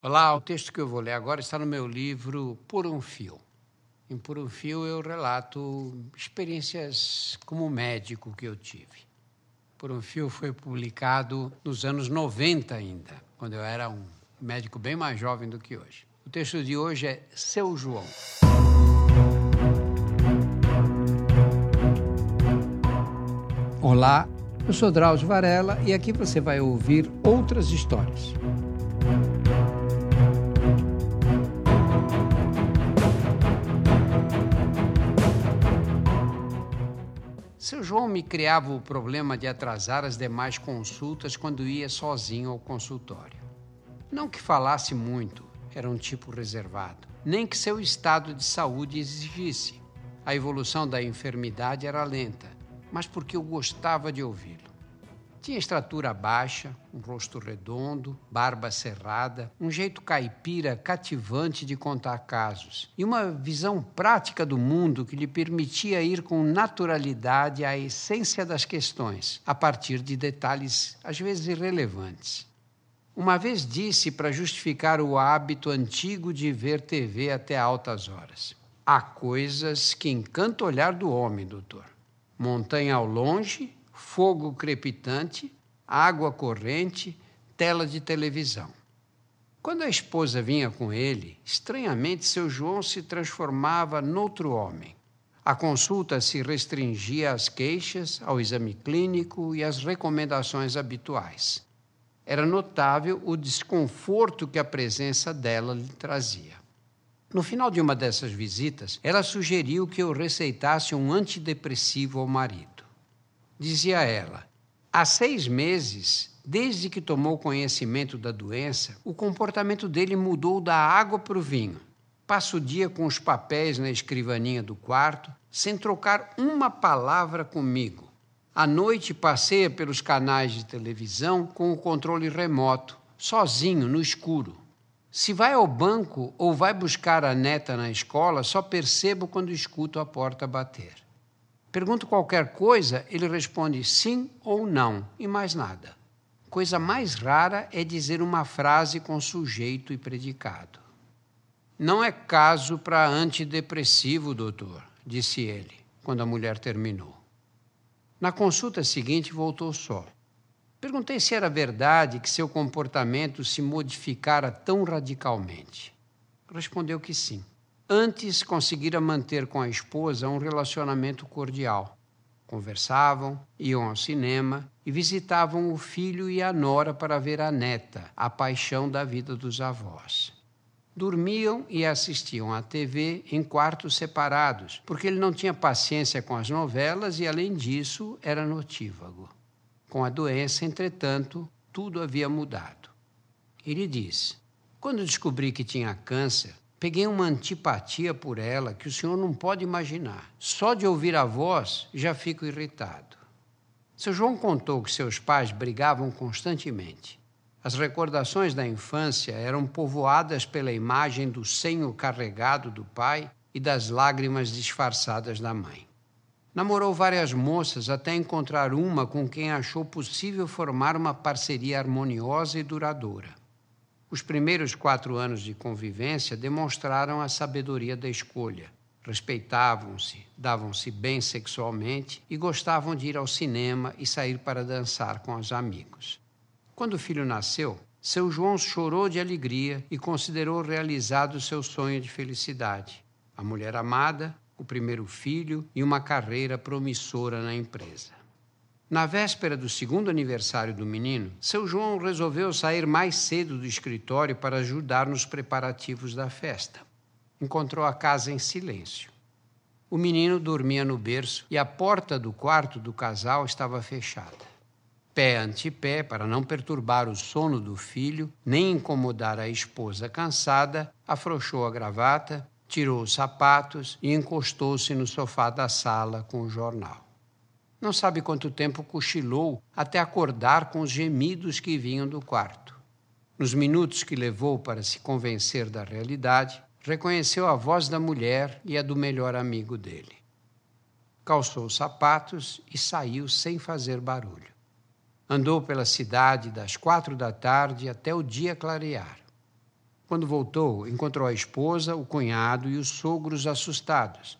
Olá, o texto que eu vou ler agora está no meu livro Por um Fio. Em Por um Fio eu relato experiências como médico que eu tive. Por um Fio foi publicado nos anos 90 ainda, quando eu era um médico bem mais jovem do que hoje. O texto de hoje é Seu João. Olá, eu sou Drauzio Varela e aqui você vai ouvir outras histórias. Seu João me criava o problema de atrasar as demais consultas quando ia sozinho ao consultório. Não que falasse muito, era um tipo reservado, nem que seu estado de saúde exigisse. A evolução da enfermidade era lenta, mas porque eu gostava de ouvi-lo. Tinha estatura baixa, um rosto redondo, barba cerrada, um jeito caipira cativante de contar casos e uma visão prática do mundo que lhe permitia ir com naturalidade à essência das questões, a partir de detalhes às vezes irrelevantes. Uma vez disse para justificar o hábito antigo de ver TV até altas horas: Há coisas que encantam o olhar do homem, doutor. Montanha ao longe fogo crepitante, água corrente, tela de televisão. Quando a esposa vinha com ele, estranhamente seu João se transformava noutro homem. A consulta se restringia às queixas, ao exame clínico e às recomendações habituais. Era notável o desconforto que a presença dela lhe trazia. No final de uma dessas visitas, ela sugeriu que eu receitasse um antidepressivo ao marido. Dizia ela: há seis meses, desde que tomou conhecimento da doença, o comportamento dele mudou da água para o vinho. Passa o dia com os papéis na escrivaninha do quarto, sem trocar uma palavra comigo. À noite passeia pelos canais de televisão com o controle remoto, sozinho, no escuro. Se vai ao banco ou vai buscar a neta na escola, só percebo quando escuto a porta bater. Pergunto qualquer coisa, ele responde sim ou não, e mais nada. Coisa mais rara é dizer uma frase com sujeito e predicado. Não é caso para antidepressivo, doutor, disse ele, quando a mulher terminou. Na consulta seguinte, voltou só. Perguntei se era verdade que seu comportamento se modificara tão radicalmente. Respondeu que sim. Antes conseguira manter com a esposa um relacionamento cordial. Conversavam, iam ao cinema e visitavam o filho e a nora para ver a neta, a paixão da vida dos avós. Dormiam e assistiam à TV em quartos separados, porque ele não tinha paciência com as novelas e, além disso, era notívago. Com a doença, entretanto, tudo havia mudado. Ele diz: Quando descobri que tinha câncer, Peguei uma antipatia por ela que o senhor não pode imaginar. Só de ouvir a voz já fico irritado. Seu João contou que seus pais brigavam constantemente. As recordações da infância eram povoadas pela imagem do senho carregado do pai e das lágrimas disfarçadas da mãe. Namorou várias moças até encontrar uma com quem achou possível formar uma parceria harmoniosa e duradoura. Os primeiros quatro anos de convivência demonstraram a sabedoria da escolha. Respeitavam-se, davam-se bem sexualmente e gostavam de ir ao cinema e sair para dançar com os amigos. Quando o filho nasceu, seu João chorou de alegria e considerou realizado seu sonho de felicidade. A mulher amada, o primeiro filho e uma carreira promissora na empresa. Na véspera do segundo aniversário do menino, seu João resolveu sair mais cedo do escritório para ajudar nos preparativos da festa. Encontrou a casa em silêncio. O menino dormia no berço e a porta do quarto do casal estava fechada. Pé ante pé, para não perturbar o sono do filho, nem incomodar a esposa cansada, afrouxou a gravata, tirou os sapatos e encostou-se no sofá da sala com o jornal. Não sabe quanto tempo cochilou até acordar com os gemidos que vinham do quarto. Nos minutos que levou para se convencer da realidade, reconheceu a voz da mulher e a do melhor amigo dele. Calçou os sapatos e saiu sem fazer barulho. Andou pela cidade das quatro da tarde até o dia clarear. Quando voltou, encontrou a esposa, o cunhado e os sogros assustados.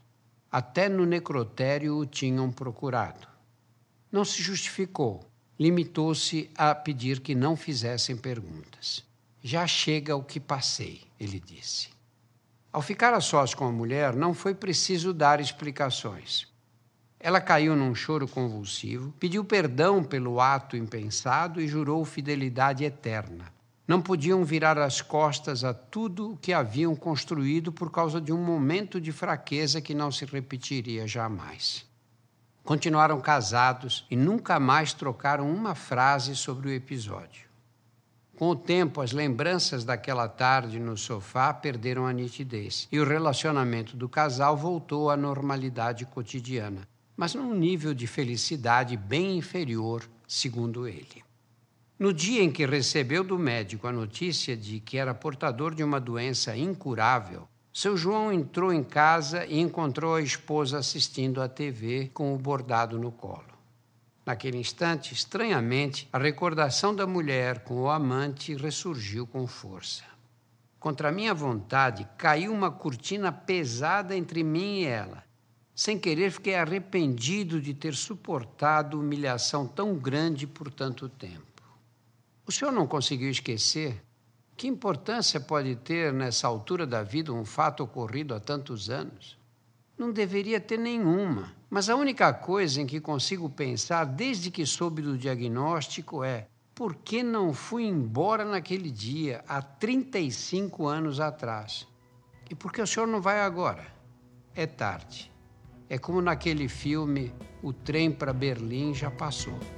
Até no necrotério o tinham procurado. Não se justificou, limitou-se a pedir que não fizessem perguntas. Já chega o que passei, ele disse. Ao ficar a sós com a mulher, não foi preciso dar explicações. Ela caiu num choro convulsivo, pediu perdão pelo ato impensado e jurou fidelidade eterna. Não podiam virar as costas a tudo o que haviam construído por causa de um momento de fraqueza que não se repetiria jamais. Continuaram casados e nunca mais trocaram uma frase sobre o episódio. Com o tempo, as lembranças daquela tarde no sofá perderam a nitidez e o relacionamento do casal voltou à normalidade cotidiana, mas num nível de felicidade bem inferior, segundo ele. No dia em que recebeu do médico a notícia de que era portador de uma doença incurável, seu João entrou em casa e encontrou a esposa assistindo à TV com o bordado no colo. Naquele instante, estranhamente, a recordação da mulher com o amante ressurgiu com força. Contra minha vontade, caiu uma cortina pesada entre mim e ela, sem querer, fiquei arrependido de ter suportado humilhação tão grande por tanto tempo. O senhor não conseguiu esquecer? Que importância pode ter nessa altura da vida um fato ocorrido há tantos anos? Não deveria ter nenhuma, mas a única coisa em que consigo pensar desde que soube do diagnóstico é: por que não fui embora naquele dia, há 35 anos atrás? E por que o senhor não vai agora? É tarde. É como naquele filme O Trem para Berlim já passou.